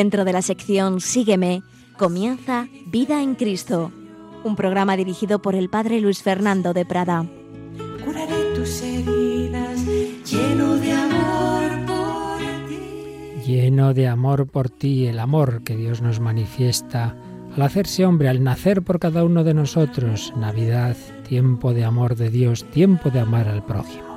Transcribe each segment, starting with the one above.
Dentro de la sección Sígueme, comienza Vida en Cristo, un programa dirigido por el Padre Luis Fernando de Prada. Curaré tus heridas, lleno de amor por ti. Lleno de amor por ti, el amor que Dios nos manifiesta al hacerse hombre, al nacer por cada uno de nosotros. Navidad, tiempo de amor de Dios, tiempo de amar al prójimo.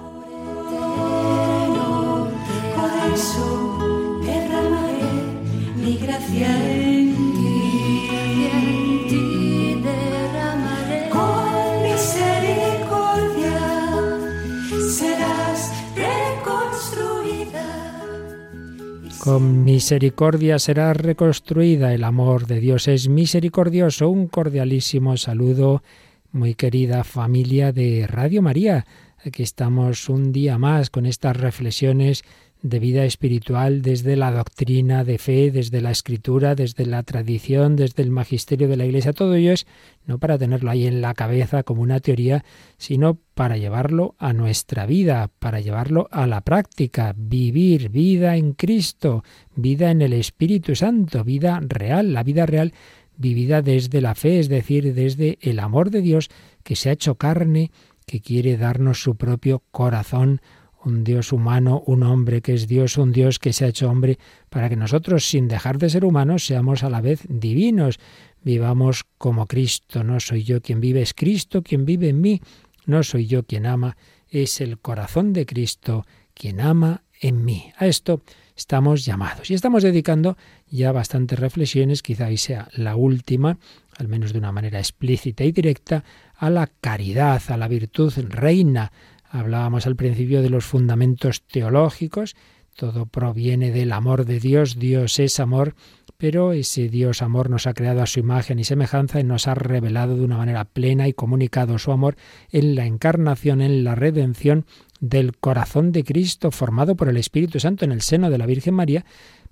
Misericordia será reconstruida. El amor de Dios es misericordioso. Un cordialísimo saludo, muy querida familia de Radio María. Aquí estamos un día más con estas reflexiones de vida espiritual desde la doctrina de fe, desde la escritura, desde la tradición, desde el magisterio de la Iglesia. Todo ello es no para tenerlo ahí en la cabeza como una teoría, sino para llevarlo a nuestra vida, para llevarlo a la práctica, vivir vida en Cristo, vida en el Espíritu Santo, vida real, la vida real vivida desde la fe, es decir, desde el amor de Dios que se ha hecho carne, que quiere darnos su propio corazón un Dios humano, un hombre que es Dios, un Dios que se ha hecho hombre, para que nosotros, sin dejar de ser humanos, seamos a la vez divinos, vivamos como Cristo. No soy yo quien vive, es Cristo quien vive en mí. No soy yo quien ama, es el corazón de Cristo quien ama en mí. A esto estamos llamados. Y estamos dedicando ya bastantes reflexiones, quizá ahí sea la última, al menos de una manera explícita y directa, a la caridad, a la virtud reina, Hablábamos al principio de los fundamentos teológicos, todo proviene del amor de Dios, Dios es amor, pero ese Dios amor nos ha creado a su imagen y semejanza y nos ha revelado de una manera plena y comunicado su amor en la encarnación, en la redención del corazón de Cristo formado por el Espíritu Santo en el seno de la Virgen María,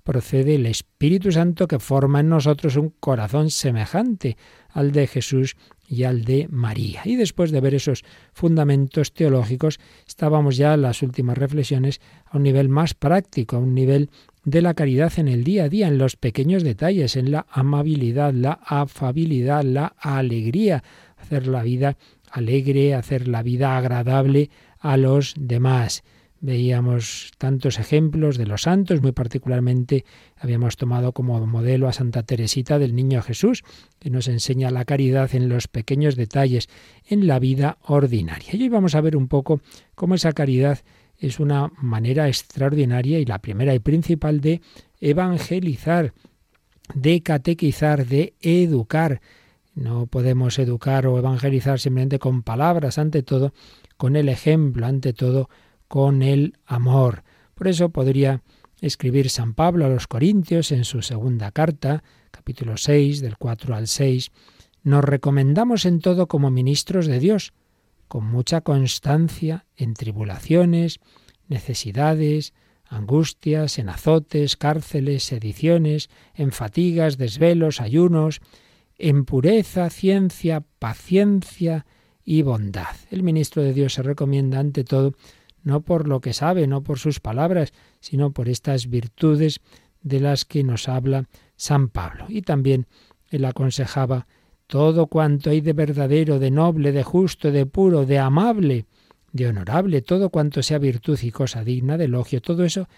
procede el Espíritu Santo que forma en nosotros un corazón semejante al de Jesús y al de María. Y después de ver esos fundamentos teológicos, estábamos ya en las últimas reflexiones a un nivel más práctico, a un nivel de la caridad en el día a día, en los pequeños detalles, en la amabilidad, la afabilidad, la alegría, hacer la vida alegre, hacer la vida agradable a los demás. Veíamos tantos ejemplos de los santos, muy particularmente habíamos tomado como modelo a Santa Teresita del Niño Jesús, que nos enseña la caridad en los pequeños detalles, en la vida ordinaria. Y hoy vamos a ver un poco cómo esa caridad es una manera extraordinaria y la primera y principal de evangelizar, de catequizar, de educar. No podemos educar o evangelizar simplemente con palabras, ante todo, con el ejemplo, ante todo, con el amor. Por eso podría escribir San Pablo a los Corintios en su segunda carta, capítulo 6, del 4 al 6, nos recomendamos en todo como ministros de Dios, con mucha constancia en tribulaciones, necesidades, angustias, en azotes, cárceles, sediciones, en fatigas, desvelos, ayunos, en pureza, ciencia, paciencia y bondad. El ministro de Dios se recomienda ante todo no por lo que sabe, no por sus palabras, sino por estas virtudes de las que nos habla San Pablo. Y también él aconsejaba todo cuanto hay de verdadero, de noble, de justo, de puro, de amable, de honorable, todo cuanto sea virtud y cosa digna de elogio, todo eso,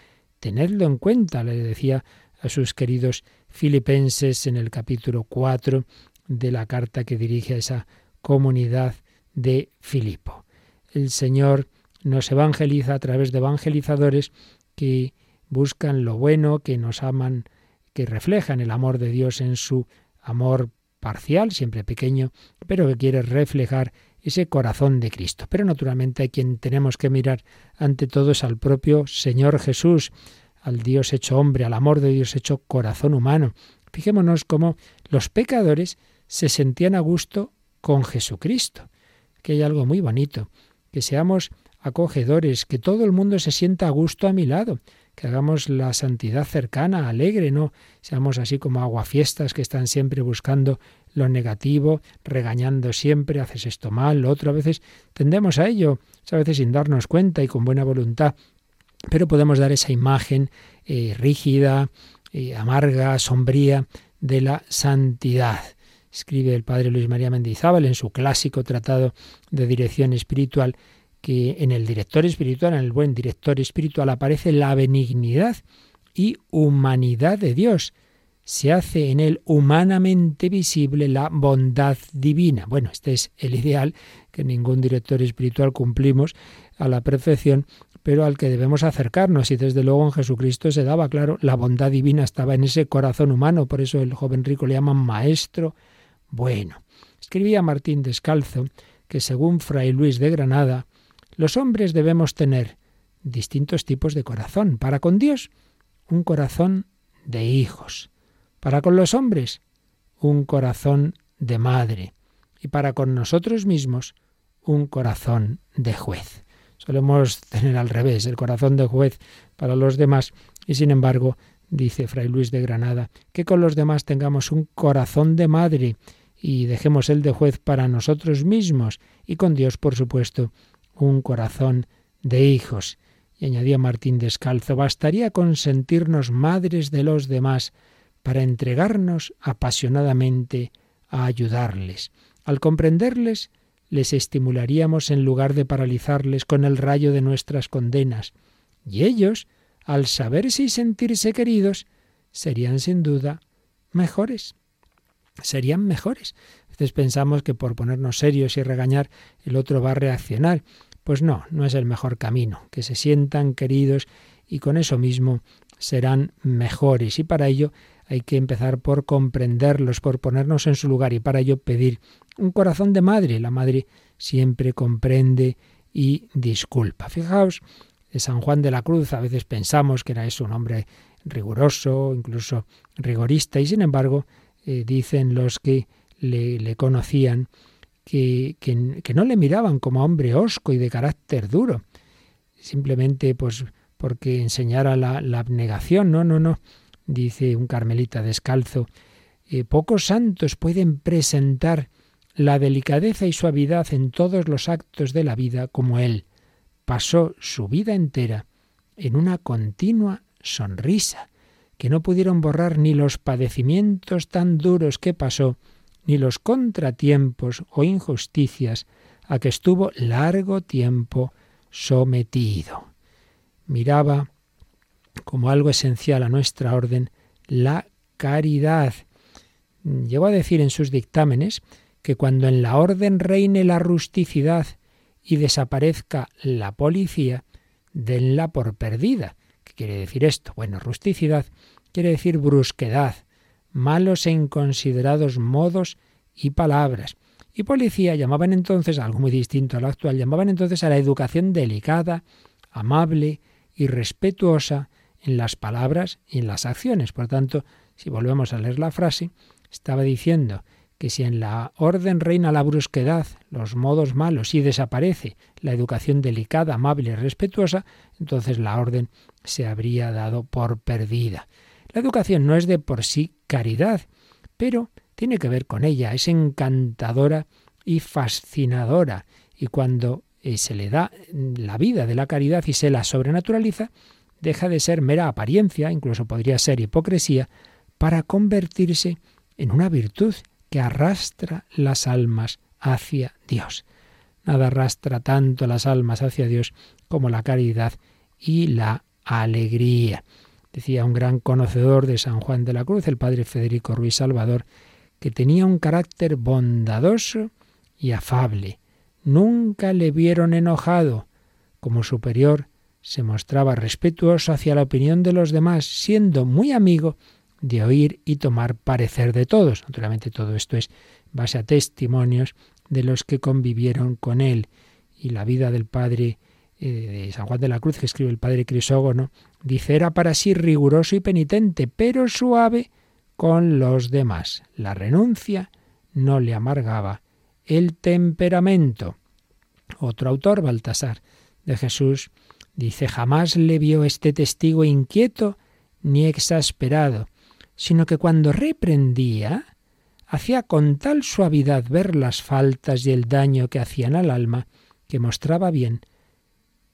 tenedlo en cuenta, le decía a sus queridos filipenses en el capítulo 4 de la carta que dirige a esa comunidad de Filipo. El Señor nos evangeliza a través de evangelizadores que buscan lo bueno, que nos aman, que reflejan el amor de Dios en su amor parcial, siempre pequeño, pero que quiere reflejar ese corazón de Cristo. Pero naturalmente hay quien tenemos que mirar ante todo es al propio Señor Jesús, al Dios hecho hombre, al amor de Dios hecho corazón humano. Fijémonos cómo los pecadores se sentían a gusto con Jesucristo, que hay algo muy bonito, que seamos acogedores, que todo el mundo se sienta a gusto a mi lado, que hagamos la santidad cercana, alegre, no seamos así como aguafiestas que están siempre buscando lo negativo, regañando siempre, haces esto mal, lo otro, a veces tendemos a ello, a veces sin darnos cuenta y con buena voluntad, pero podemos dar esa imagen eh, rígida, eh, amarga, sombría de la santidad. Escribe el padre Luis María Mendizábal en su clásico tratado de dirección espiritual que en el director espiritual, en el buen director espiritual, aparece la benignidad y humanidad de Dios. Se hace en él humanamente visible la bondad divina. Bueno, este es el ideal que ningún director espiritual cumplimos a la perfección, pero al que debemos acercarnos. Y desde luego en Jesucristo se daba, claro, la bondad divina estaba en ese corazón humano, por eso el joven rico le llaman maestro bueno. Escribía Martín Descalzo que según Fray Luis de Granada, los hombres debemos tener distintos tipos de corazón. Para con Dios, un corazón de hijos. Para con los hombres, un corazón de madre. Y para con nosotros mismos, un corazón de juez. Solemos tener al revés, el corazón de juez para los demás y sin embargo, dice Fray Luis de Granada, que con los demás tengamos un corazón de madre y dejemos el de juez para nosotros mismos y con Dios, por supuesto, un corazón de hijos. Y añadía Martín Descalzo, bastaría con sentirnos madres de los demás para entregarnos apasionadamente a ayudarles. Al comprenderles, les estimularíamos en lugar de paralizarles con el rayo de nuestras condenas. Y ellos, al saberse y sentirse queridos, serían sin duda mejores. Serían mejores. A veces pensamos que por ponernos serios y regañar el otro va a reaccionar. Pues no, no es el mejor camino, que se sientan queridos y con eso mismo serán mejores. Y para ello hay que empezar por comprenderlos, por ponernos en su lugar y para ello pedir un corazón de madre. La madre siempre comprende y disculpa. Fijaos, de San Juan de la Cruz a veces pensamos que era eso, un hombre riguroso, incluso rigorista, y sin embargo eh, dicen los que le conocían que, que, no le miraban como hombre hosco y de carácter duro, simplemente pues porque enseñara la, abnegación. No, no, no, dice un carmelita descalzo. Eh, pocos santos pueden presentar la delicadeza y suavidad en todos los actos de la vida como él. Pasó su vida entera en una continua sonrisa, que no pudieron borrar ni los padecimientos tan duros que pasó, ni los contratiempos o injusticias a que estuvo largo tiempo sometido. Miraba como algo esencial a nuestra orden la caridad. Llegó a decir en sus dictámenes que cuando en la orden reine la rusticidad y desaparezca la policía, denla por perdida. ¿Qué quiere decir esto? Bueno, rusticidad quiere decir brusquedad, malos e inconsiderados modos y palabras. Y policía llamaban entonces, algo muy distinto a lo actual, llamaban entonces a la educación delicada, amable y respetuosa en las palabras y en las acciones. Por tanto, si volvemos a leer la frase, estaba diciendo que si en la orden reina la brusquedad, los modos malos y desaparece la educación delicada, amable y respetuosa, entonces la orden se habría dado por perdida. La educación no es de por sí caridad, pero tiene que ver con ella, es encantadora y fascinadora. Y cuando eh, se le da la vida de la caridad y se la sobrenaturaliza, deja de ser mera apariencia, incluso podría ser hipocresía, para convertirse en una virtud que arrastra las almas hacia Dios. Nada arrastra tanto las almas hacia Dios como la caridad y la alegría. Decía un gran conocedor de San Juan de la Cruz, el padre Federico Ruiz Salvador, que tenía un carácter bondadoso y afable. Nunca le vieron enojado. Como superior, se mostraba respetuoso hacia la opinión de los demás, siendo muy amigo de oír y tomar parecer de todos. Naturalmente todo esto es base a testimonios de los que convivieron con él. Y la vida del padre de San Juan de la Cruz, que escribe el padre Crisógono, Dice, era para sí riguroso y penitente, pero suave con los demás. La renuncia no le amargaba el temperamento. Otro autor, Baltasar de Jesús, dice, jamás le vio este testigo inquieto ni exasperado, sino que cuando reprendía, hacía con tal suavidad ver las faltas y el daño que hacían al alma, que mostraba bien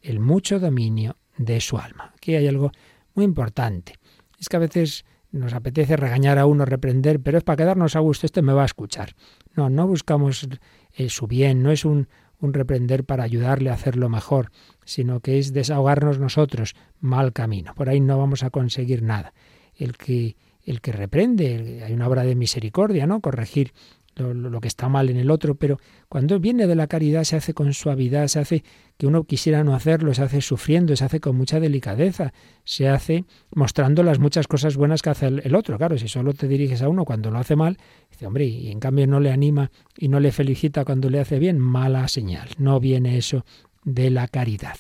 el mucho dominio de su alma. Aquí hay algo muy importante. Es que a veces nos apetece regañar a uno, reprender, pero es para quedarnos a gusto, este me va a escuchar. No, no buscamos eh, su bien, no es un, un reprender para ayudarle a hacerlo mejor, sino que es desahogarnos nosotros, mal camino. Por ahí no vamos a conseguir nada. El que, el que reprende, hay una obra de misericordia, ¿no? Corregir lo, que está mal en el otro, pero cuando viene de la caridad se hace con suavidad, se hace que uno quisiera no hacerlo, se hace sufriendo, se hace con mucha delicadeza, se hace mostrando las muchas cosas buenas que hace el, otro. Claro, si solo te diriges a uno cuando lo hace mal, dice, hombre, y en cambio no le anima y no le felicita cuando le hace bien, mala señal. No viene eso de la caridad.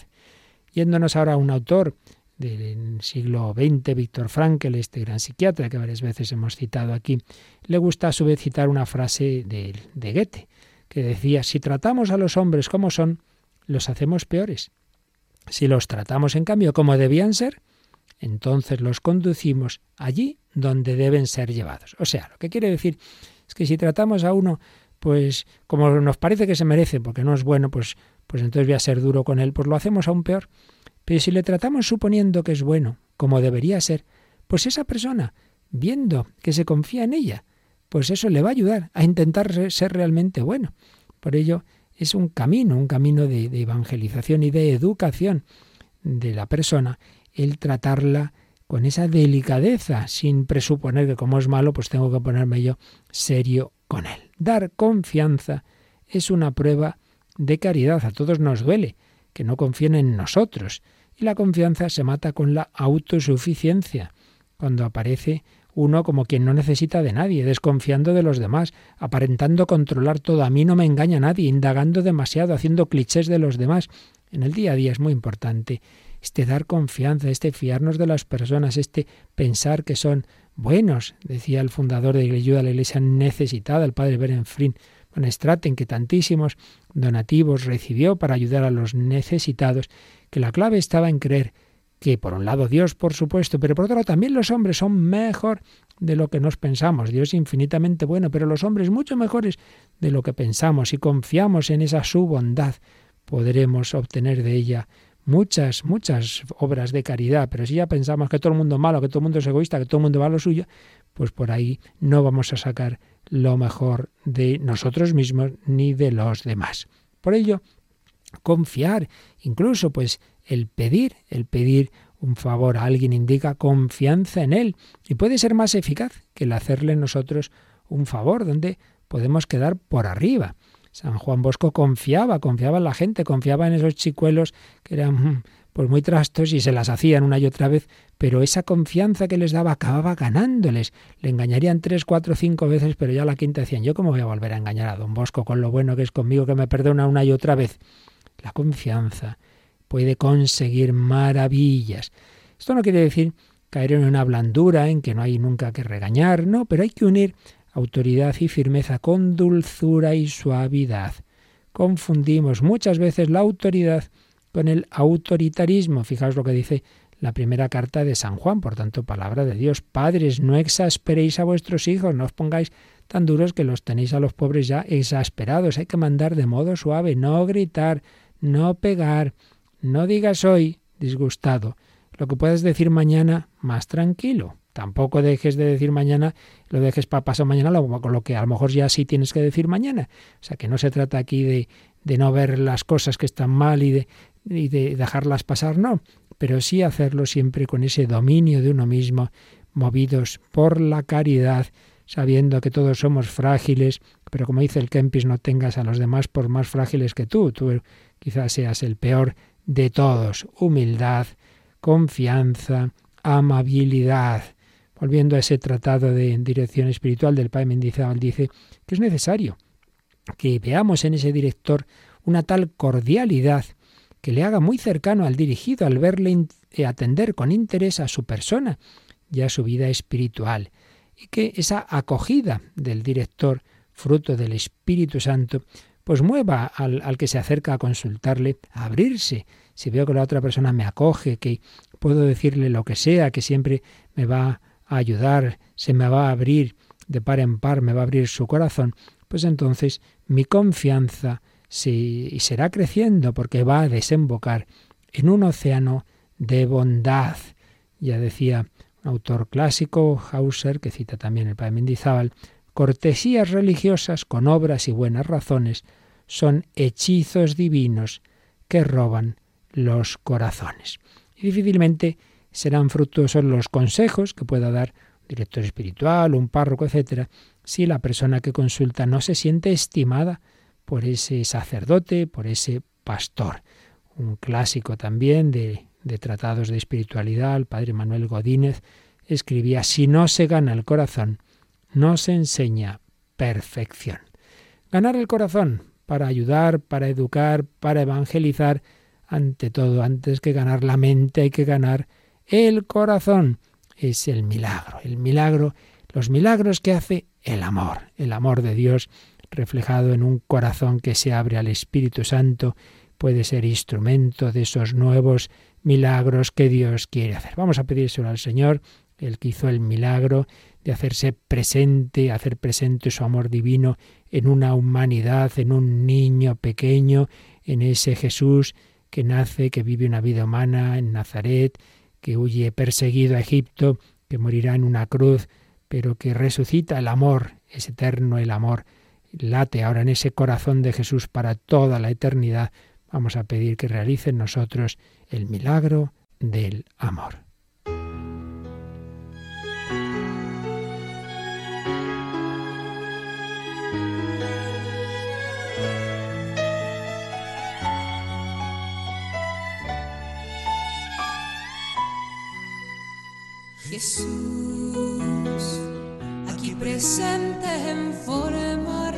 Yéndonos ahora a un autor del siglo XX, Víctor Frankl, este gran psiquiatra que varias veces hemos citado aquí, le gusta a su vez citar una frase de, de Goethe, que decía, si tratamos a los hombres como son, los hacemos peores. Si los tratamos, en cambio, como debían ser, entonces los conducimos allí donde deben ser llevados. O sea, lo que quiere decir es que si tratamos a uno, pues como nos parece que se merece, porque no es bueno, pues, pues entonces voy a ser duro con él, pues lo hacemos aún peor. Pero si le tratamos suponiendo que es bueno, como debería ser, pues esa persona, viendo que se confía en ella, pues eso le va a ayudar a intentar ser realmente bueno. Por ello, es un camino, un camino de, evangelización y de educación de la persona, el tratarla con esa delicadeza, sin presuponer que como es malo, pues tengo que ponerme yo serio con él. Dar confianza es una prueba de caridad. A todos nos duele que no confíen en nosotros. Y la confianza se mata con la autosuficiencia, cuando aparece uno como quien no necesita de nadie, desconfiando de los demás, aparentando controlar todo, a mí no me engaña nadie, indagando demasiado, haciendo clichés de los demás. En el día a día es muy importante este dar confianza, este fiarnos de las personas, este pensar que son buenos, decía el fundador de ayuda a la Iglesia necesitada, el padre Berenfrin Van Straten, que tantísimos donativos recibió para ayudar a los necesitados que la clave estaba en creer que por un lado Dios, por supuesto, pero por otro lado también los hombres son mejor de lo que nos pensamos. Dios es infinitamente bueno, pero los hombres mucho mejores de lo que pensamos. y confiamos en esa su bondad, podremos obtener de ella muchas, muchas obras de caridad. Pero si ya pensamos que todo el mundo es malo, que todo el mundo es egoísta, que todo el mundo va a lo suyo, pues por ahí no vamos a sacar lo mejor de nosotros mismos ni de los demás. Por ello, confiar, incluso pues el pedir, el pedir un favor a alguien indica confianza en él y puede ser más eficaz que el hacerle nosotros un favor donde podemos quedar por arriba. San Juan Bosco confiaba, confiaba en la gente, confiaba en esos chicuelos que eran mm, pues muy trastos y se las hacían una y otra vez, pero esa confianza que les daba acababa ganándoles. Le engañarían tres, cuatro, cinco veces, pero ya la quinta decían, yo cómo voy a volver a engañar a don Bosco con lo bueno que es conmigo, que me perdona una y otra vez. La confianza puede conseguir maravillas. Esto no quiere decir caer en una blandura en que no hay nunca que regañar, no, pero hay que unir autoridad y firmeza con dulzura y suavidad. Confundimos muchas veces la autoridad con el autoritarismo. Fijaos lo que dice la primera carta de San Juan, por tanto, palabra de Dios. Padres, no exasperéis a vuestros hijos, no os pongáis tan duros que los tenéis a los pobres ya exasperados. Hay que mandar de modo suave, no gritar, no pegar, no digas hoy disgustado. Lo que puedes decir mañana más tranquilo. Tampoco dejes de decir mañana, lo dejes para pasar mañana, con lo que a lo mejor ya sí tienes que decir mañana. O sea que no se trata aquí de, de no ver las cosas que están mal y de, y de dejarlas pasar, no, pero sí hacerlo siempre con ese dominio de uno mismo, movidos por la caridad, sabiendo que todos somos frágiles, pero como dice el Kempis, no tengas a los demás por más frágiles que tú, tú quizás seas el peor de todos. Humildad, confianza, amabilidad. Volviendo a ese tratado de dirección espiritual del Padre Mendizábal, dice que es necesario que veamos en ese director una tal cordialidad que le haga muy cercano al dirigido al verle eh, atender con interés a su persona y a su vida espiritual, y que esa acogida del director, fruto del Espíritu Santo, pues mueva al, al, que se acerca a consultarle a abrirse. Si veo que la otra persona me acoge, que puedo decirle lo que sea, que siempre me va a ayudar, se me va a abrir de par en par, me va a abrir su corazón, pues entonces mi confianza y será creciendo porque va a desembocar en un océano de bondad. Ya decía un autor clásico, Hauser, que cita también el padre Mendizábal, cortesías religiosas con obras y buenas razones son hechizos divinos que roban los corazones. Y difícilmente serán fructuosos los consejos que pueda dar un director espiritual, un párroco, etcétera, si la persona que consulta no se siente estimada por ese sacerdote, por ese pastor. Un clásico también de, de tratados de espiritualidad, el padre Manuel Godínez, escribía, si no se gana el corazón, no se enseña perfección. Ganar el corazón para ayudar, para educar, para evangelizar, ante todo, antes que ganar la mente, hay que ganar el corazón. Es el milagro, el milagro, los milagros que hace el amor, el amor de Dios reflejado en un corazón que se abre al Espíritu Santo, puede ser instrumento de esos nuevos milagros que Dios quiere hacer. Vamos a pedírselo al Señor, el que hizo el milagro de hacerse presente, hacer presente su amor divino en una humanidad, en un niño pequeño, en ese Jesús que nace, que vive una vida humana en Nazaret, que huye perseguido a Egipto, que morirá en una cruz, pero que resucita el amor, es eterno el amor, late ahora en ese corazón de Jesús para toda la eternidad. Vamos a pedir que realice en nosotros el milagro del amor. Jesús, aquí presente en forma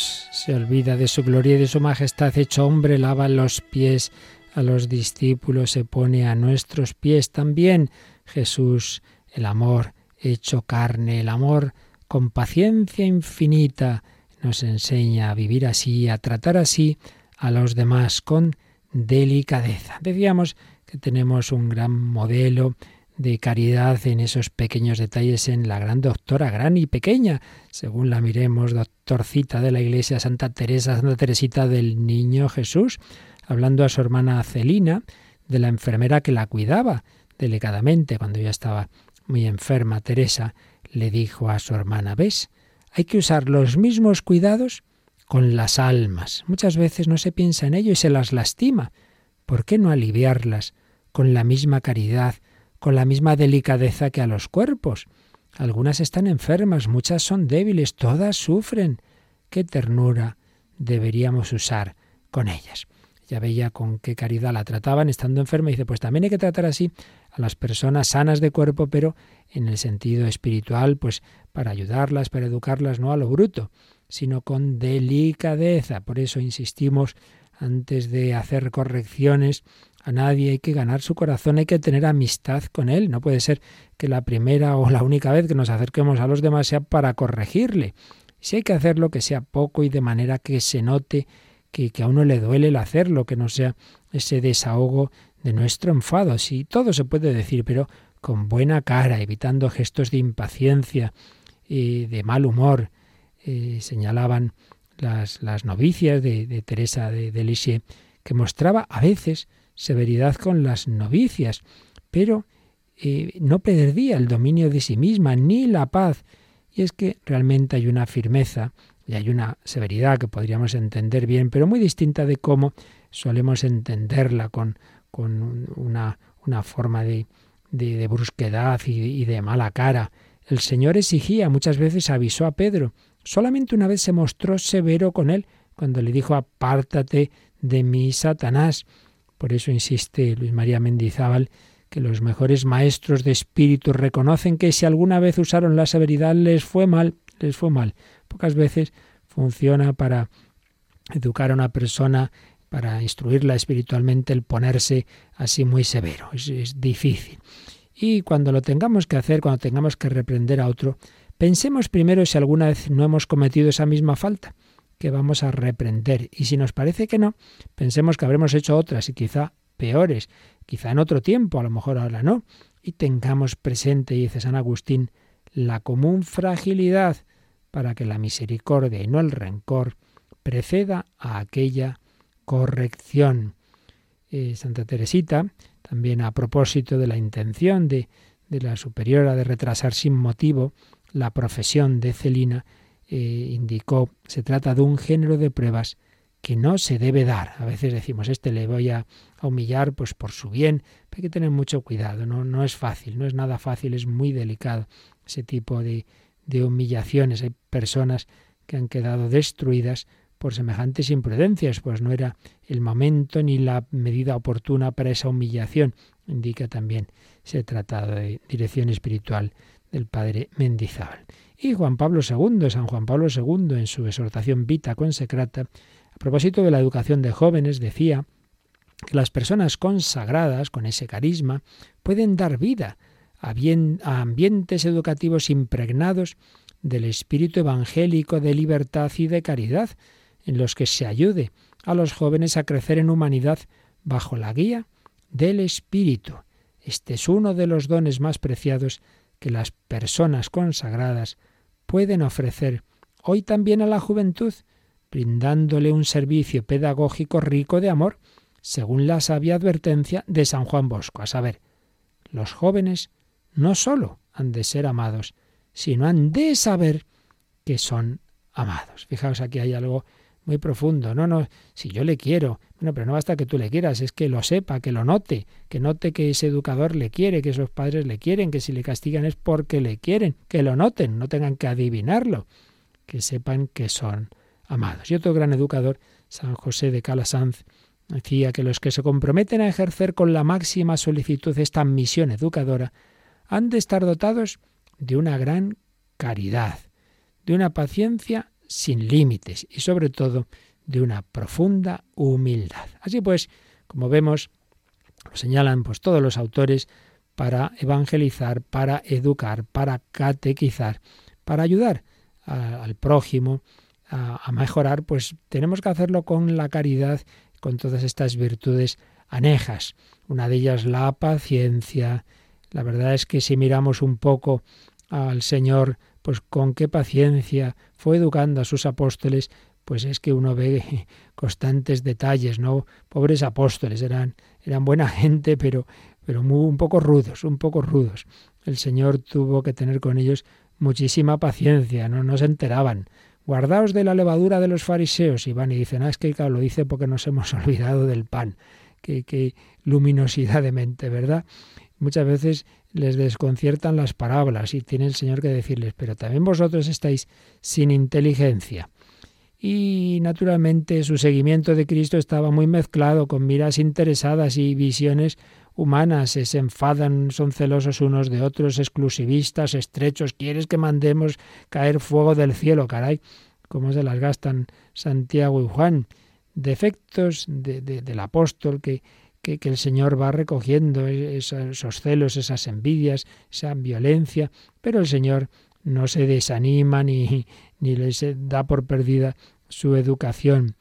Se olvida de su gloria y de su majestad, hecho hombre, lava los pies a los discípulos, se pone a nuestros pies también. Jesús, el amor hecho carne, el amor con paciencia infinita, nos enseña a vivir así, a tratar así a los demás con delicadeza. Decíamos que tenemos un gran modelo de caridad en esos pequeños detalles en la gran doctora, gran y pequeña, según la miremos, doctorcita de la Iglesia Santa Teresa, Santa Teresita del Niño Jesús, hablando a su hermana Celina de la enfermera que la cuidaba delicadamente cuando ya estaba muy enferma. Teresa le dijo a su hermana, ¿ves? Hay que usar los mismos cuidados con las almas. Muchas veces no se piensa en ello y se las lastima. ¿Por qué no aliviarlas con la misma caridad, con la misma delicadeza que a los cuerpos? Algunas están enfermas, muchas son débiles, todas sufren. ¿Qué ternura deberíamos usar con ellas? Ya veía con qué caridad la trataban estando enferma y dice, pues también hay que tratar así a las personas sanas de cuerpo, pero en el sentido espiritual, pues para ayudarlas, para educarlas, no a lo bruto, sino con delicadeza. Por eso insistimos antes de hacer correcciones a nadie, hay que ganar su corazón, hay que tener amistad con él. No puede ser que la primera o la única vez que nos acerquemos a los demás sea para corregirle. Si hay que hacerlo, que sea poco y de manera que se note que, que a uno le duele el hacerlo, que no sea ese desahogo de nuestro enfado. Si todo se puede decir, pero con buena cara, evitando gestos de impaciencia y de mal humor. Eh, señalaban las, las novicias de, de Teresa de, de Lisieux, que mostraba a veces severidad con las novicias, pero eh, no perdía el dominio de sí misma ni la paz. Y es que realmente hay una firmeza y hay una severidad que podríamos entender bien, pero muy distinta de cómo solemos entenderla con, con una, una forma de, de, brusquedad y, y de mala cara. El Señor exigía, muchas veces avisó a Pedro. Solamente una vez se mostró severo con él, cuando le dijo apártate de mí, Satanás. Por eso insiste Luis María Mendizábal que los mejores maestros de espíritu reconocen que si alguna vez usaron la severidad les fue mal, les fue mal. Pocas veces funciona para educar a una persona, para instruirla espiritualmente, el ponerse así muy severo. Es, es difícil. Y cuando lo tengamos que hacer, cuando tengamos que reprender a otro, pensemos primero si alguna vez no hemos cometido esa misma falta que vamos a reprender. Y si nos parece que no, pensemos que habremos hecho otras y quizá peores, quizá en otro tiempo, a lo mejor ahora no. Y tengamos presente, dice San Agustín, la común fragilidad para que la misericordia y no el rencor preceda a aquella corrección. Eh, Santa Teresita, también a propósito de la intención de, de la superiora de retrasar sin motivo la profesión de Celina, eh, indicó, se trata de un género de pruebas que no se debe dar. A veces decimos, este le voy a, humillar pues por su bien, pero hay que tener mucho cuidado, no, no es fácil, no es nada fácil, es muy delicado ese tipo de, de humillaciones. Hay personas que han quedado destruidas por semejantes imprudencias, pues no era el momento ni la medida oportuna para esa humillación. Indica también se trata de dirección espiritual del padre Mendizábal. Y Juan Pablo II, San Juan Pablo II, en su exhortación Vita Consecrata, a propósito de la educación de jóvenes, decía que las personas consagradas con ese carisma pueden dar vida a, a ambientes educativos impregnados del espíritu evangélico de libertad y de caridad, en los que se ayude a los jóvenes a crecer en humanidad bajo la guía del Espíritu. Este es uno de los dones más preciados que las personas consagradas pueden ofrecer hoy también a la juventud, brindándole un servicio pedagógico rico de amor, según la sabia advertencia de San Juan Bosco, a saber, los jóvenes no sólo han de ser amados, sino han de saber que son amados. Fijaos, aquí hay algo muy profundo. No, no, si yo le quiero, bueno, pero no basta que tú le quieras, es que lo sepa, que lo note, que note que ese educador le quiere, que esos padres le quieren, que si le castigan es porque le quieren, que lo noten, no tengan que adivinarlo, que sepan que son amados. Y otro gran educador, San José de Calasanz, decía que los que se comprometen a ejercer con la máxima solicitud esta misión educadora han de estar dotados de una gran caridad, de una paciencia sin límites y sobre todo de una profunda humildad. Así pues, como vemos, lo señalan pues todos los autores para evangelizar, para educar, para catequizar, para ayudar al prójimo a, a mejorar, pues tenemos que hacerlo con la caridad, con todas estas virtudes anejas. Una de ellas la paciencia. La verdad es que si miramos un poco al Señor, pues con qué paciencia fue educando a sus apóstoles, pues es que uno ve constantes detalles, ¿no? Pobres apóstoles, eran, eran buena gente, pero, pero muy, un poco rudos, un poco rudos. El Señor tuvo que tener con ellos muchísima paciencia, no, no se enteraban. Guardaos de la levadura de los fariseos. Y van y dicen, ah, es que claro, lo dice porque nos hemos olvidado del pan. Qué, qué luminosidad de mente, ¿verdad? Muchas veces les desconciertan las parábolas y tiene el Señor que decirles, pero también vosotros estáis sin inteligencia. Y naturalmente su seguimiento de Cristo estaba muy mezclado con miras interesadas y visiones humanas, se enfadan, son celosos unos de otros, exclusivistas, estrechos, quieres que mandemos caer fuego del cielo, caray, cómo se las gastan Santiago y Juan. Defectos de, de, del apóstol que, que, el Señor va recogiendo, esos, esos celos, esas envidias, esa violencia, pero el Señor no se desanima ni, ni les da por perdida su educación.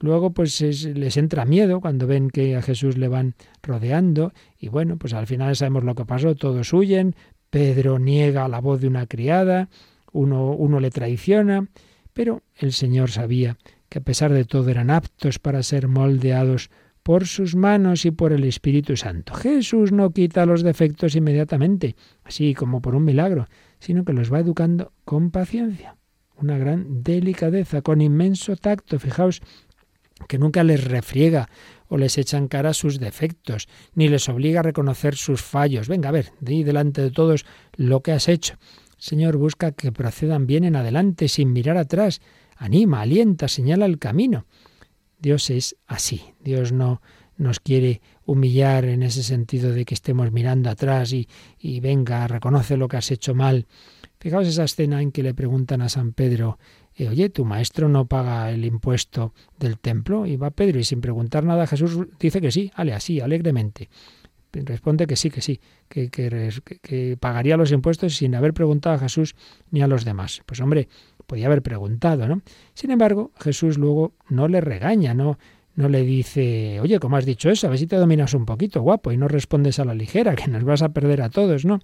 Luego, pues es, les entra miedo cuando ven que a Jesús le van rodeando y bueno, pues al final sabemos lo que pasó, todos huyen, Pedro niega la voz de una criada, uno, uno le traiciona, pero el Señor sabía que a pesar de todo eran aptos para ser moldeados por sus manos y por el Espíritu Santo. Jesús no quita los defectos inmediatamente, así como por un milagro, sino que los va educando con paciencia una gran delicadeza, con inmenso tacto. Fijaos que nunca les refriega o les echa en cara sus defectos, ni les obliga a reconocer sus fallos. Venga, a ver, di delante de todos lo que has hecho. Señor busca que procedan bien en adelante, sin mirar atrás. Anima, alienta, señala el camino. Dios es así. Dios no nos quiere humillar en ese sentido de que estemos mirando atrás y, venga, reconoce lo que has hecho mal. Fijaos esa escena en que le preguntan a San Pedro, eh, oye, tu maestro no paga el impuesto del templo. Y va Pedro y sin preguntar nada Jesús dice que sí, ale así, alegremente. Responde que sí, que sí, que, que, que, pagaría los impuestos sin haber preguntado a Jesús ni a los demás. Pues hombre, podía haber preguntado, ¿no? Sin embargo, Jesús luego no le regaña, no, no le dice, oye, ¿cómo has dicho eso? A ver si te dominas un poquito, guapo, y no respondes a la ligera, que nos vas a perder a todos, ¿no?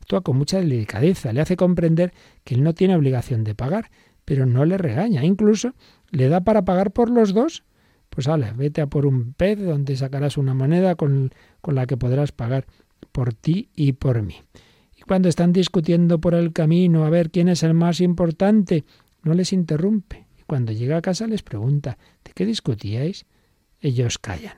actúa con mucha delicadeza, le hace comprender que él no tiene obligación de pagar, pero no le regaña, incluso le da para pagar por los dos. Pues vale, vete a por un pez donde sacarás una moneda con, con la que podrás pagar por ti y por mí. Cuando están discutiendo por el camino a ver quién es el más importante, no les interrumpe. Y cuando llega a casa les pregunta, ¿de qué discutíais? Ellos callan.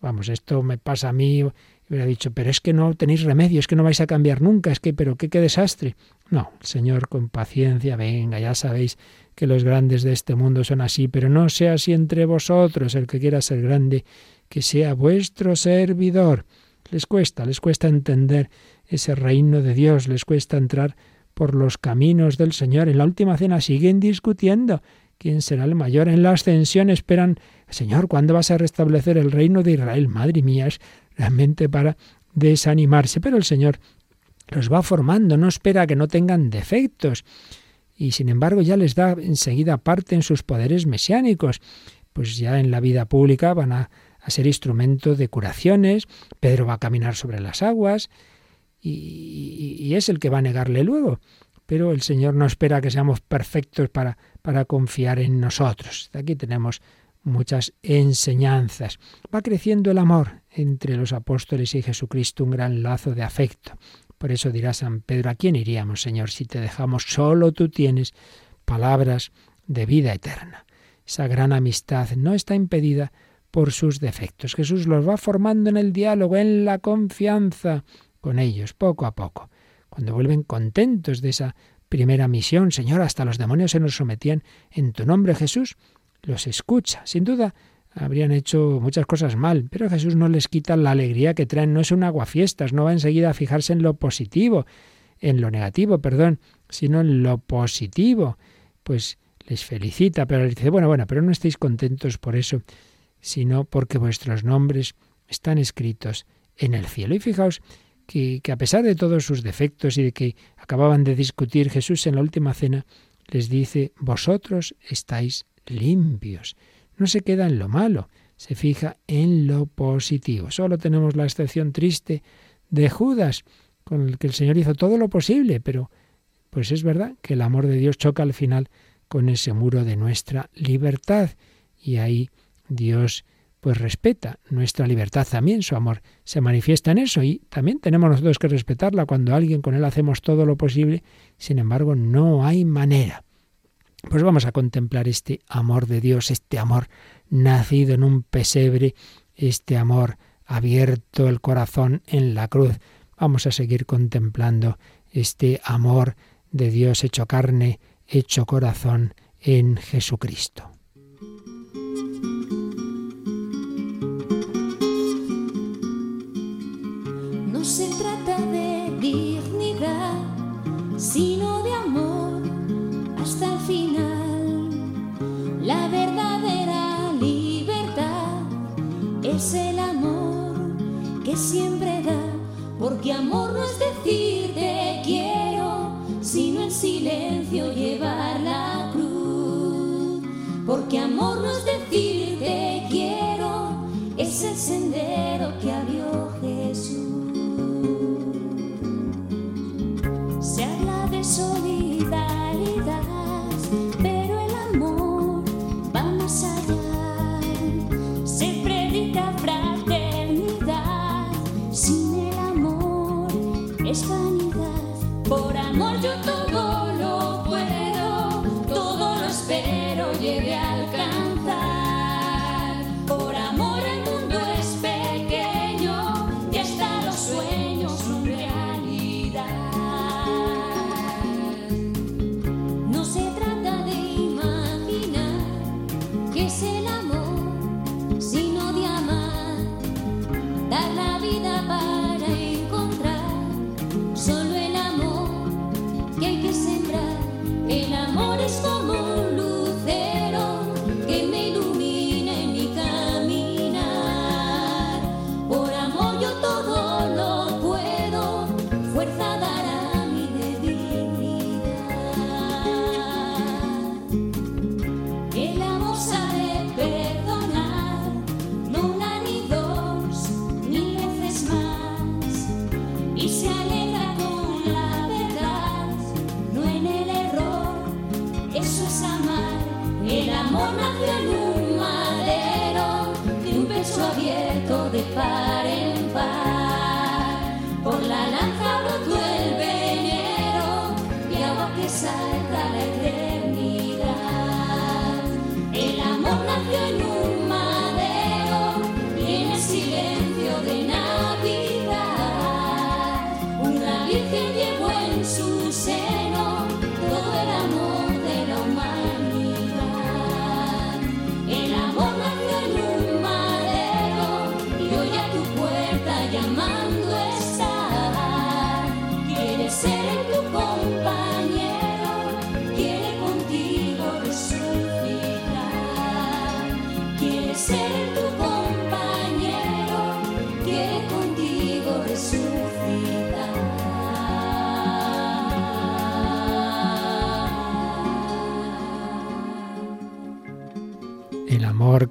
Vamos, esto me pasa a mí hubiera dicho, pero es que no tenéis remedio, es que no vais a cambiar nunca, es que, pero qué, qué desastre. No, Señor con paciencia, venga, ya sabéis que los grandes de este mundo son así, pero no sea así entre vosotros, el que quiera ser grande, que sea vuestro servidor. Les cuesta, les cuesta entender ese reino de Dios, les cuesta entrar por los caminos del Señor. En la última cena siguen discutiendo quién será el mayor. En la ascensión esperan, Señor, ¿cuándo vas a restablecer el reino de Israel? Madre mía, es realmente para desanimarse. Pero el Señor los va formando, no espera que no tengan defectos. Y sin embargo ya les da enseguida parte en sus poderes mesiánicos. Pues ya en la vida pública van a, a ser instrumento de curaciones, Pedro va a caminar sobre las aguas y, es el que va a negarle luego. Pero el Señor no espera que seamos perfectos para, para confiar en nosotros. Aquí tenemos muchas enseñanzas. Va creciendo el amor entre los apóstoles y Jesucristo, un gran lazo de afecto. Por eso dirá San Pedro, ¿a quién iríamos, Señor, si te dejamos? Solo tú tienes palabras de vida eterna. Esa gran amistad no está impedida por sus defectos. Jesús los va formando en el diálogo, en la confianza con ellos, poco a poco. Cuando vuelven contentos de esa primera misión, Señor, hasta los demonios se nos sometían en tu nombre, Jesús, los escucha. Sin duda, habrían hecho muchas cosas mal, pero Jesús no les quita la alegría que traen. No es un aguafiestas, no va enseguida a fijarse en lo positivo, en lo negativo, perdón, sino en lo positivo. Pues les felicita, pero les dice, bueno, bueno, pero no estéis contentos por eso. sino porque vuestros nombres están escritos en el cielo. Y fijaos que, a pesar de todos sus defectos y de que acababan de discutir Jesús en la última cena, les dice, vosotros estáis limpios. No se queda en lo malo, se fija en lo positivo. Solo tenemos la excepción triste de Judas, con el que el Señor hizo todo lo posible, pero pues es verdad que el amor de Dios choca al final con ese muro de nuestra libertad y ahí Dios pues respeta nuestra libertad también, su amor se manifiesta en eso y también tenemos nosotros que respetarla cuando alguien con él hacemos todo lo posible, sin embargo no hay manera. Pues vamos a contemplar este amor de Dios, este amor nacido en un pesebre, este amor abierto el corazón en la cruz. Vamos a seguir contemplando este amor de Dios hecho carne, hecho corazón en Jesucristo. Se trata de dignidad, sino de amor hasta el final. La verdadera libertad es el amor que siempre da, porque amor no es decir te quiero, sino en silencio llevar la cruz. Porque amor no es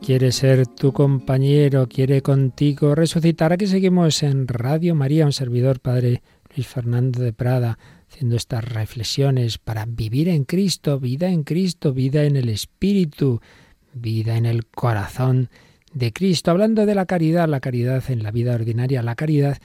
quiere ser tu compañero, quiere contigo resucitar. Aquí seguimos en Radio María, un servidor, Padre Luis Fernando de Prada, haciendo estas reflexiones para vivir en Cristo, vida en Cristo, vida en el Espíritu, vida en el corazón de Cristo. Hablando de la caridad, la caridad en la vida ordinaria, la caridad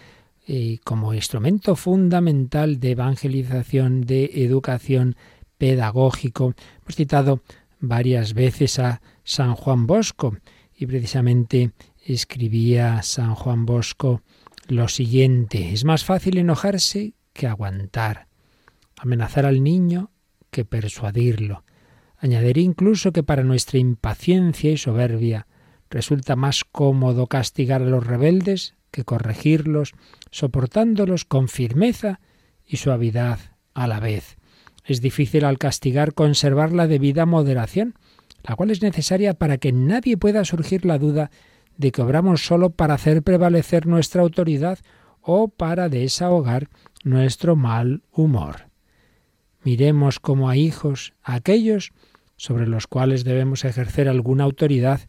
eh, como instrumento fundamental de evangelización, de educación pedagógico. Hemos citado varias veces a San Juan Bosco y precisamente escribía San Juan Bosco lo siguiente, es más fácil enojarse que aguantar, amenazar al niño que persuadirlo. Añadiré incluso que para nuestra impaciencia y soberbia resulta más cómodo castigar a los rebeldes que corregirlos, soportándolos con firmeza y suavidad a la vez. Es difícil al castigar conservar la debida moderación, la cual es necesaria para que nadie pueda surgir la duda de que obramos solo para hacer prevalecer nuestra autoridad o para desahogar nuestro mal humor. Miremos como a hijos a aquellos sobre los cuales debemos ejercer alguna autoridad,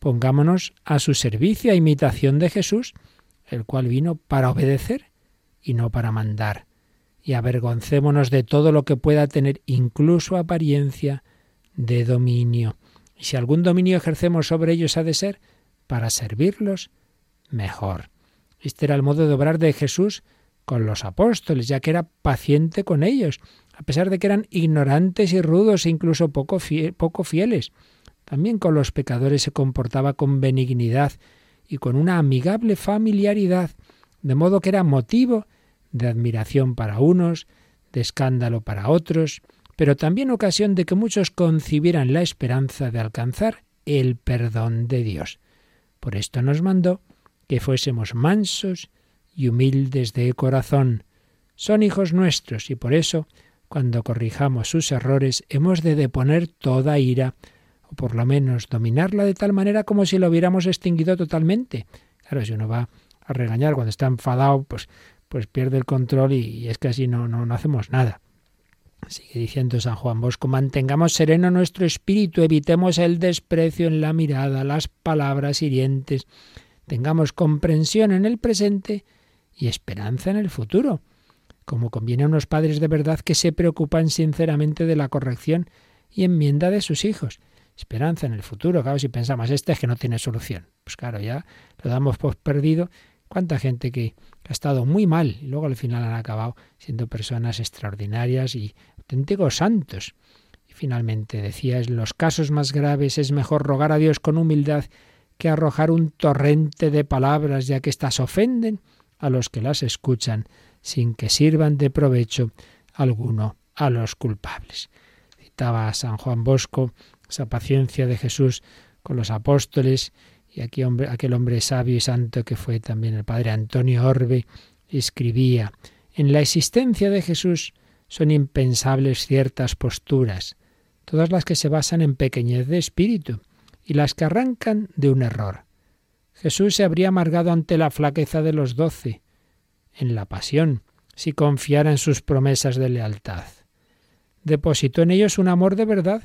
pongámonos a su servicio a imitación de Jesús, el cual vino para obedecer y no para mandar, y avergoncémonos de todo lo que pueda tener incluso apariencia de dominio. Y si algún dominio ejercemos sobre ellos ha de ser para servirlos mejor. Este era el modo de obrar de Jesús con los apóstoles, ya que era paciente con ellos, a pesar de que eran ignorantes y rudos e incluso poco, poco fieles. También con los pecadores se comportaba con benignidad y con una amigable familiaridad, de modo que era motivo de admiración para unos, de escándalo para otros, pero también ocasión de que muchos concibieran la esperanza de alcanzar el perdón de Dios. Por esto nos mandó que fuésemos mansos y humildes de corazón. Son hijos nuestros y por eso, cuando corrijamos sus errores, hemos de deponer toda ira, o por lo menos dominarla de tal manera como si lo hubiéramos extinguido totalmente. Claro, si uno va a regañar cuando está enfadado, pues, pues pierde el control y, es que así no, no, no hacemos nada. Sigue diciendo San Juan Bosco, mantengamos sereno nuestro espíritu, evitemos el desprecio en la mirada, las palabras hirientes, tengamos comprensión en el presente y esperanza en el futuro, como conviene a unos padres de verdad que se preocupan sinceramente de la corrección y enmienda de sus hijos. Esperanza en el futuro, claro, si pensamos, este es que no tiene solución. Pues claro, ya lo damos por perdido. ¿Cuánta gente que ha estado muy mal y luego al final han acabado siendo personas extraordinarias y santos? Y finalmente decía, en los casos más graves es mejor rogar a Dios con humildad que arrojar un torrente de palabras, ya que éstas ofenden a los que las escuchan, sin que sirvan de provecho alguno a los culpables. Citaba a San Juan Bosco esa paciencia de Jesús con los apóstoles y aquí hombre, aquel hombre sabio y santo que fue también el padre Antonio Orbe escribía en la existencia de Jesús son impensables ciertas posturas, todas las que se basan en pequeñez de espíritu y las que arrancan de un error. Jesús se habría amargado ante la flaqueza de los doce, en la pasión, si confiara en sus promesas de lealtad. Depositó en ellos un amor de verdad,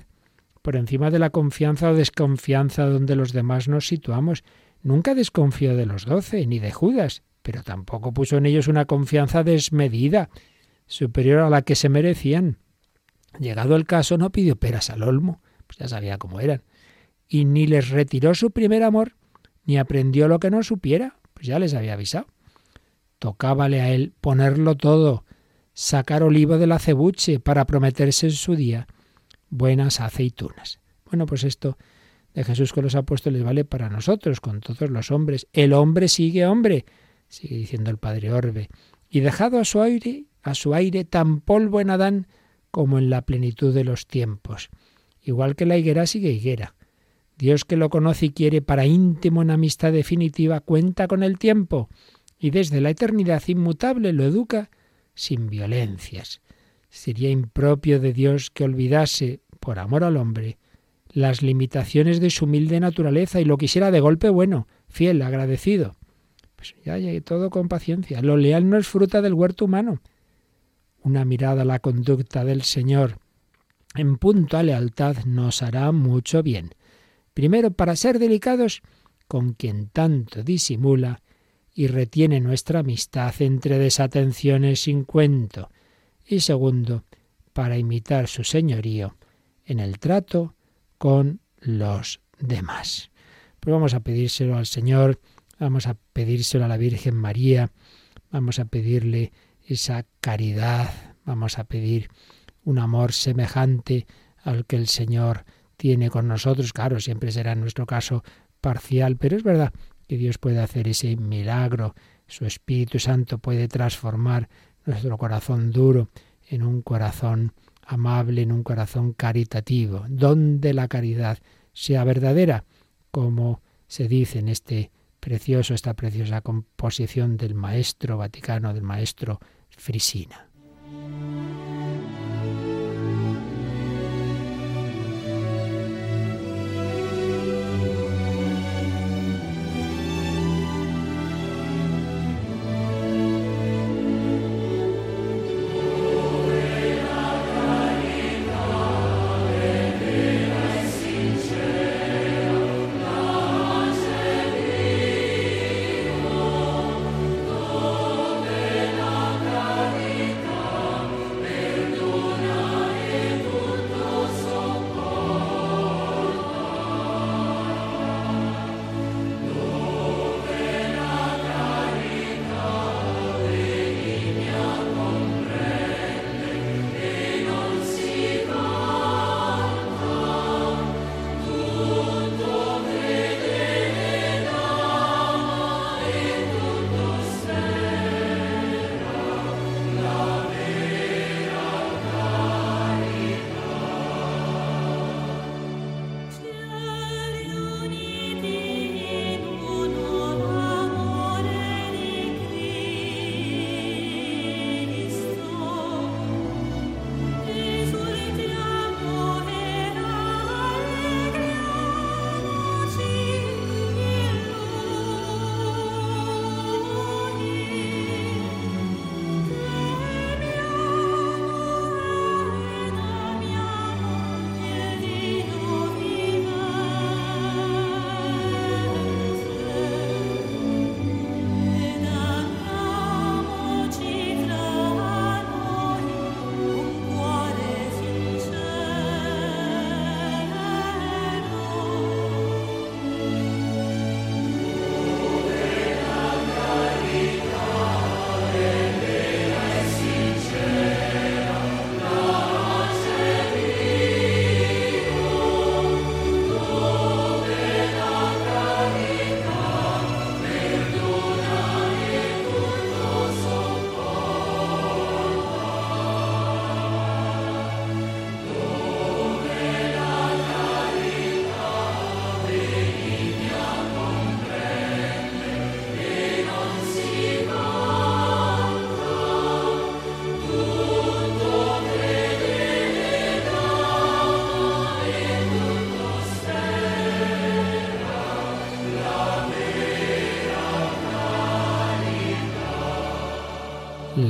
por encima de la confianza o desconfianza donde los demás nos situamos. Nunca desconfió de los doce, ni de Judas, pero tampoco puso en ellos una confianza desmedida, superior a la que se merecían. Llegado el caso, no pidió peras al olmo, pues ya sabía cómo eran, y ni les retiró su primer amor, ni aprendió lo que no supiera, pues ya les había avisado. Tocábale a él ponerlo todo, sacar olivo del acebuche para prometerse en su día buenas aceitunas. Bueno, pues esto de Jesús con los apóstoles vale para nosotros, con todos los hombres. El hombre sigue hombre, sigue diciendo el padre Orbe, y dejado a su aire, a su aire tan polvo en Adán como en la plenitud de los tiempos. Igual que la higuera sigue higuera. Dios que lo conoce y quiere para íntimo en amistad definitiva cuenta con el tiempo y desde la eternidad inmutable lo educa sin violencias. Sería impropio de Dios que olvidase, por amor al hombre, las limitaciones de su humilde naturaleza y lo quisiera de golpe bueno, fiel, agradecido. Pues ya, ya todo con paciencia. Lo leal no es fruta del huerto humano. Una mirada a la conducta del Señor en punto a lealtad nos hará mucho bien. Primero, para ser delicados con quien tanto disimula y retiene nuestra amistad entre desatenciones sin cuento. Y segundo, para imitar su señorío en el trato con los demás. Pues vamos a pedírselo al Señor, vamos a pedírselo a la Virgen María, vamos a pedirle esa caridad, vamos a pedir un amor semejante al que el Señor tiene con nosotros. Claro, siempre será en nuestro caso parcial, pero es verdad que Dios puede hacer ese milagro. Su Espíritu Santo puede transformar nuestro corazón duro en un corazón amable, en un corazón caritativo, donde la caridad sea verdadera, como se dice en este precioso, esta preciosa composición del maestro vaticano, del maestro Frisina.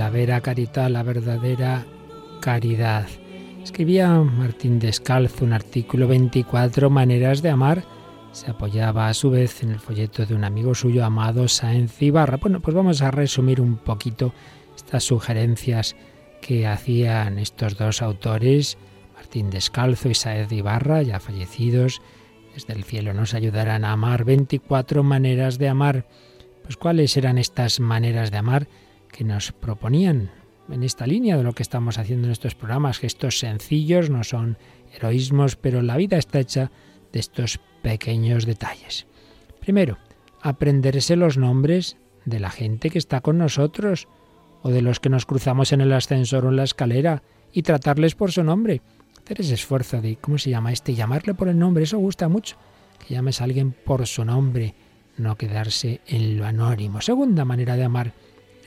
Vera caridad, la verdadera caridad. Escribía Martín Descalzo un artículo 24 maneras de amar. Se apoyaba a su vez en el folleto de un amigo suyo amado Sáenz Ibarra. Bueno, pues vamos a resumir un poquito estas sugerencias que hacían estos dos autores, Martín Descalzo y Sáenz Ibarra, ya fallecidos. Desde el cielo nos ayudarán a amar 24 maneras de amar. Pues cuáles eran estas maneras de amar que nos proponían en esta línea de lo que estamos haciendo en estos programas, gestos sencillos, no son heroísmos, pero la vida está hecha de estos pequeños detalles. Primero, aprenderse los nombres de la gente que está con nosotros o de los que nos cruzamos en el ascensor o en la escalera y tratarles por su nombre. Hacer ese esfuerzo de, ¿cómo se llama este? Llamarle por el nombre, eso gusta mucho. Que llames a alguien por su nombre, no quedarse en lo anónimo. Segunda manera de amar,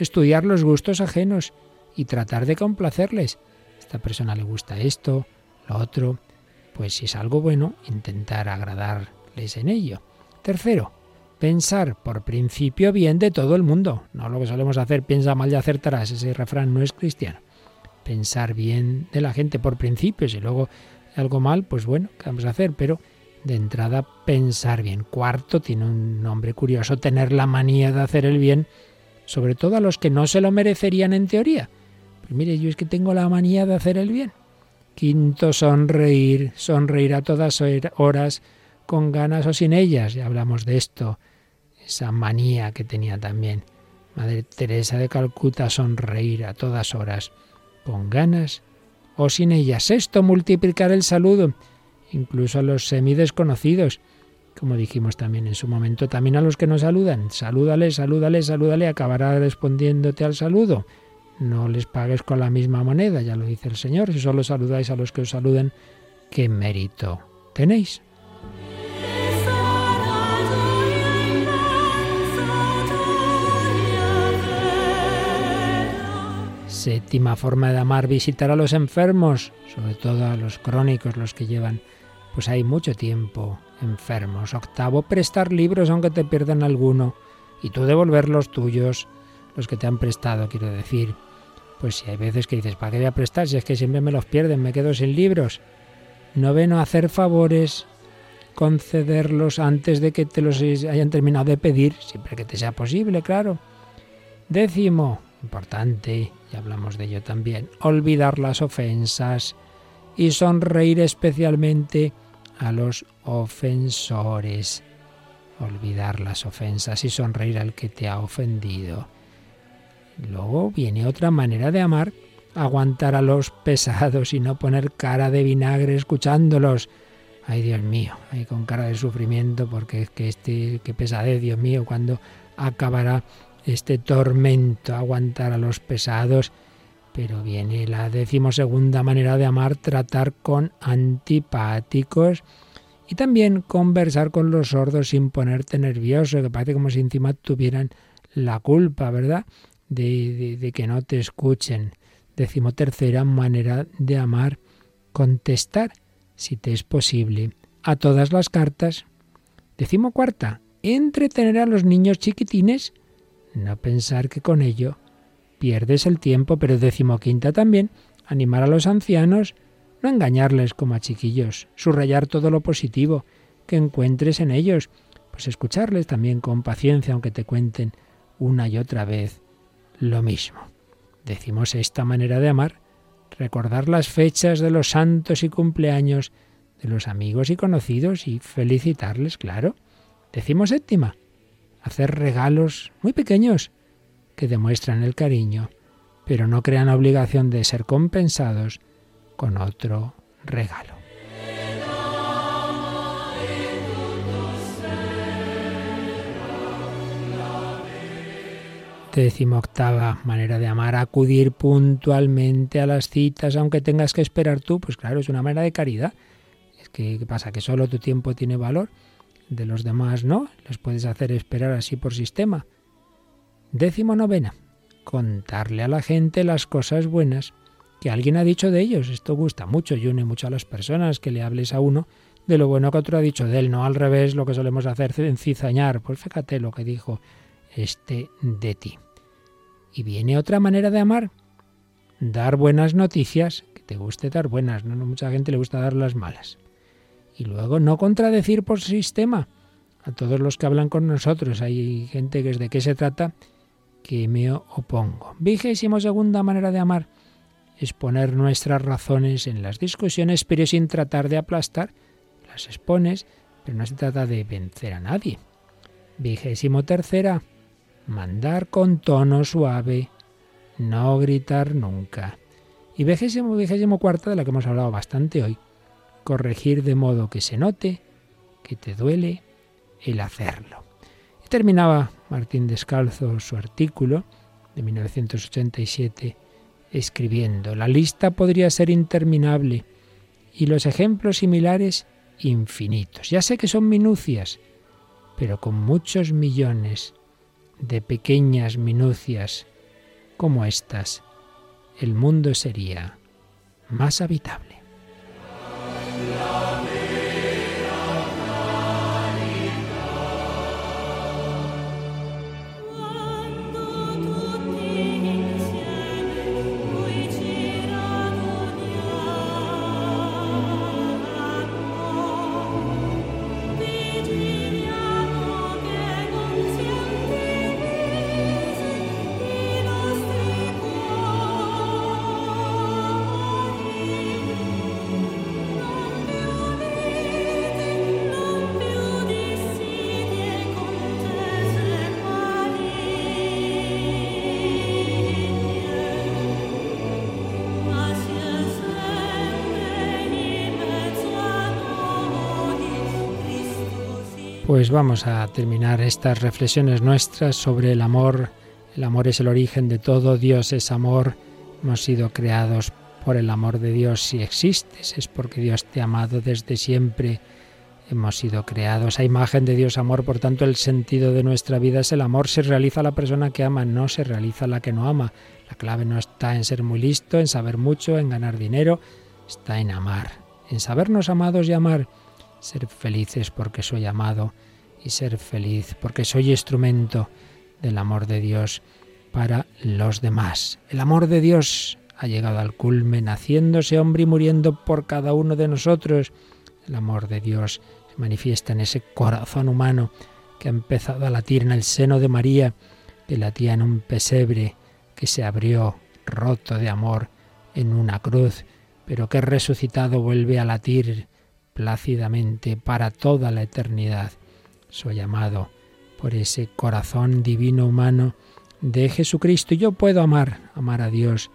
estudiar los gustos ajenos y tratar de complacerles. A esta persona le gusta esto, lo otro. Pues si es algo bueno, intentar agradarles en ello. Tercero, pensar por principio bien de todo el mundo. No lo que solemos hacer, piensa mal y acertarás. Ese refrán no es cristiano. Pensar bien de la gente por principio. Si luego algo mal, pues bueno, ¿qué vamos a hacer? Pero de entrada pensar bien. Cuarto, tiene un nombre curioso, tener la manía de hacer el bien, sobre todo a los que no se lo merecerían en teoría. Pues mire, yo es que tengo la manía de hacer el bien. Quinto, sonreír, sonreír a todas horas, con ganas o sin ellas. Ya hablamos de esto, esa manía que tenía también Madre Teresa de Calcuta, sonreír a todas horas, con ganas o sin ellas. Sexto, multiplicar el saludo, incluso a los semidesconocidos, como dijimos también en su momento, también a los que nos saludan. Salúdale, salúdale, salúdale, acabará respondiéndote al saludo. No les pagues con la misma moneda, ya lo dice el Señor. Si solo saludáis a los que os saluden, ¿qué mérito tenéis? Séptima forma de amar, visitar a los enfermos, sobre todo a los crónicos, los que llevan pues hay mucho tiempo enfermos. Octavo, prestar libros aunque te pierdan alguno y tú devolver los tuyos, los que te han prestado, quiero decir. Pues si hay veces que dices, ¿para qué voy a prestar? Si es que siempre me los pierden, me quedo sin libros. Noveno, hacer favores, concederlos antes de que te los hayan terminado de pedir, siempre que te sea posible, claro. Décimo, importante, y hablamos de ello también, olvidar las ofensas y sonreír especialmente a los ofensores. Olvidar las ofensas y sonreír al que te ha ofendido. Luego viene otra manera de amar, aguantar a los pesados y no poner cara de vinagre escuchándolos. Ay, Dios mío, ay, con cara de sufrimiento, porque es que este, qué pesadez, Dios mío, cuando acabará este tormento, aguantar a los pesados. Pero viene la decimosegunda manera de amar, tratar con antipáticos y también conversar con los sordos sin ponerte nervioso, que parece como si encima tuvieran la culpa, ¿verdad? de, que no te escuchen. Decimotercera manera de amar, contestar, si te es posible, a todas las cartas. Decimocuarta, entretener a los niños chiquitines, no pensar que con ello pierdes el tiempo, pero decimoquinta también, animar a los ancianos, no engañarles como a chiquillos, subrayar todo lo positivo que encuentres en ellos, pues escucharles también con paciencia, aunque te cuenten una y otra vez lo mismo. Decimos esta manera de amar, recordar las fechas de los santos y cumpleaños de los amigos y conocidos y felicitarles, claro. Decimos séptima, hacer regalos muy pequeños que demuestran el cariño, pero no crean obligación de ser compensados con otro regalo. octava manera de amar, acudir puntualmente a las citas, aunque tengas que esperar tú, pues claro, es una manera de caridad. Es que, ¿qué pasa? Que solo tu tiempo tiene valor, de los demás no, los puedes hacer esperar así por sistema. Décimo novena, contarle a la gente las cosas buenas que alguien ha dicho de ellos. Esto gusta mucho y une mucho a las personas que le hables a uno de lo bueno que otro ha dicho de él, no al revés lo que solemos hacer en cizañar. Pues fíjate lo que dijo este de ti. Y viene otra manera de amar, dar buenas noticias, que te guste dar buenas, no mucha gente le gusta dar las malas. Y luego no contradecir por sistema a todos los que hablan con nosotros. Hay gente que es de qué se trata que me opongo. Vigésimo segunda manera de amar es poner nuestras razones en las discusiones, pero sin tratar de aplastar. Las expones, pero no se trata de vencer a nadie. Vigésimo tercera, mandar con tono suave, no gritar nunca. Y vigésimo, vigésimo cuarta, de la que hemos hablado bastante hoy, corregir de modo que se note que te duele el hacerlo. Y terminaba Martín Descalzo su artículo de 1987 escribiendo. La lista podría ser interminable y los ejemplos similares infinitos. Ya sé que son minucias, pero con muchos millones de pequeñas minucias como estas, el mundo sería más habitable. Pues vamos a terminar estas reflexiones nuestras sobre el amor. El amor es el origen de todo, Dios es amor. Hemos sido creados por el amor de Dios. Si existes es porque Dios te ha amado desde siempre. Hemos sido creados a imagen de Dios amor, por tanto el sentido de nuestra vida es el amor. Se realiza la persona que ama, no se realiza la que no ama. La clave no está en ser muy listo, en saber mucho, en ganar dinero, está en amar, en sabernos amados y amar ser felices porque soy amado y ser feliz porque soy instrumento del amor de Dios para los demás. El amor de Dios ha llegado al culmen, haciéndose hombre y muriendo por cada uno de nosotros. El amor de Dios se manifiesta en ese corazón humano que ha empezado a latir en el seno de María, que latía en un pesebre, que se abrió roto de amor en una cruz, pero que resucitado vuelve a latir plácidamente para toda la eternidad. Soy amado por ese corazón divino humano de Jesucristo y yo puedo amar, amar a Dios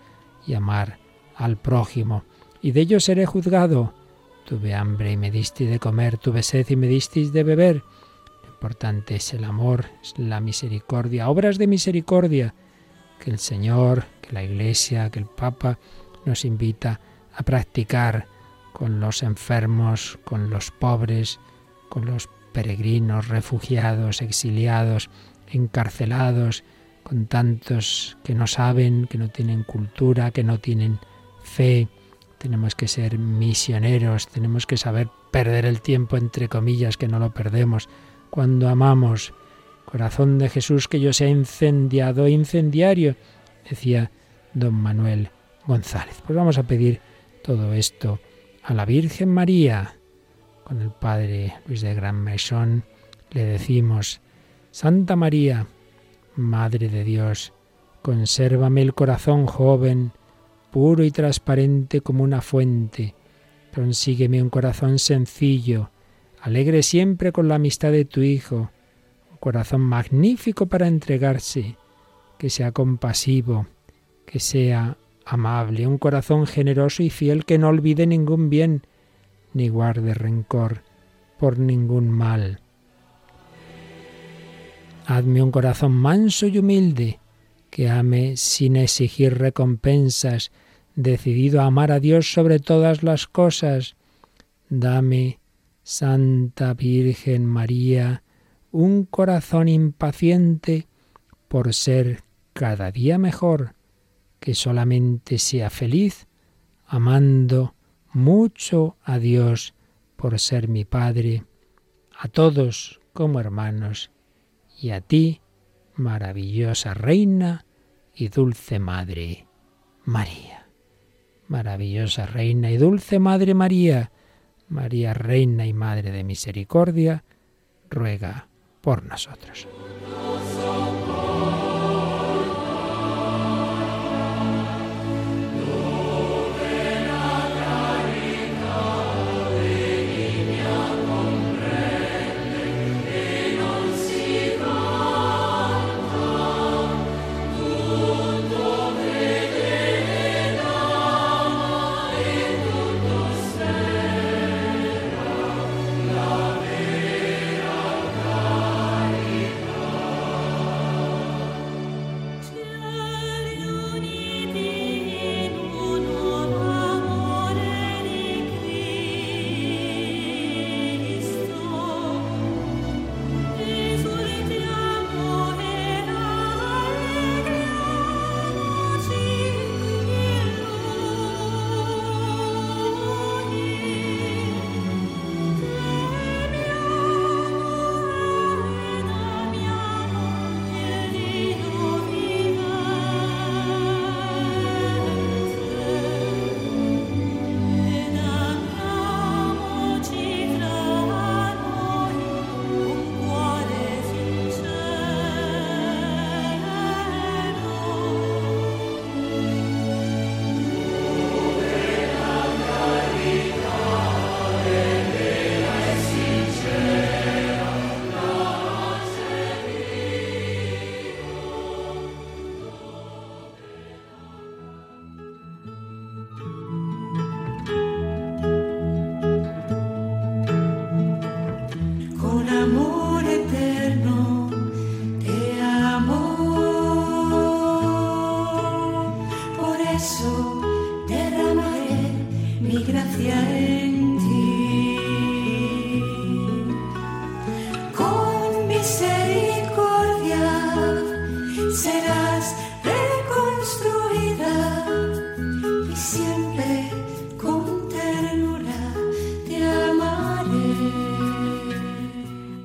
y amar al prójimo. Y de ello seré juzgado. Tuve hambre y me disteis de comer, tuve sed y me disteis de beber. Lo importante es el amor, es la misericordia, obras de misericordia que el Señor, que la Iglesia, que el Papa nos invita a practicar con los enfermos, con los pobres, con los peregrinos, refugiados, exiliados, encarcelados, con tantos que no saben, que no tienen cultura, que no tienen fe. Tenemos que ser misioneros, tenemos que saber perder el tiempo, entre comillas, que no lo perdemos. Cuando amamos, corazón de Jesús, que yo sea incendiado, incendiario, decía don Manuel González. Pues vamos a pedir todo esto a la Virgen María. Con el Padre Luis de Gran le decimos, Santa María, Madre de Dios, consérvame el corazón joven, puro y transparente como una fuente. Consígueme un corazón sencillo, alegre siempre con la amistad de tu Hijo, un corazón magnífico para entregarse, que sea compasivo, que sea amable, un corazón generoso y fiel que no olvide ningún bien, ni guarde rencor por ningún mal. Hazme un corazón manso y humilde, que ame sin exigir recompensas, decidido a amar a Dios sobre todas las cosas. Dame, Santa Virgen María, un corazón impaciente por ser cada día mejor, que solamente sea feliz amando mucho a Dios por ser mi Padre, a todos como hermanos y a ti, maravillosa Reina, y dulce Madre María. Maravillosa Reina y dulce Madre María, María Reina y Madre de Misericordia, ruega por nosotros.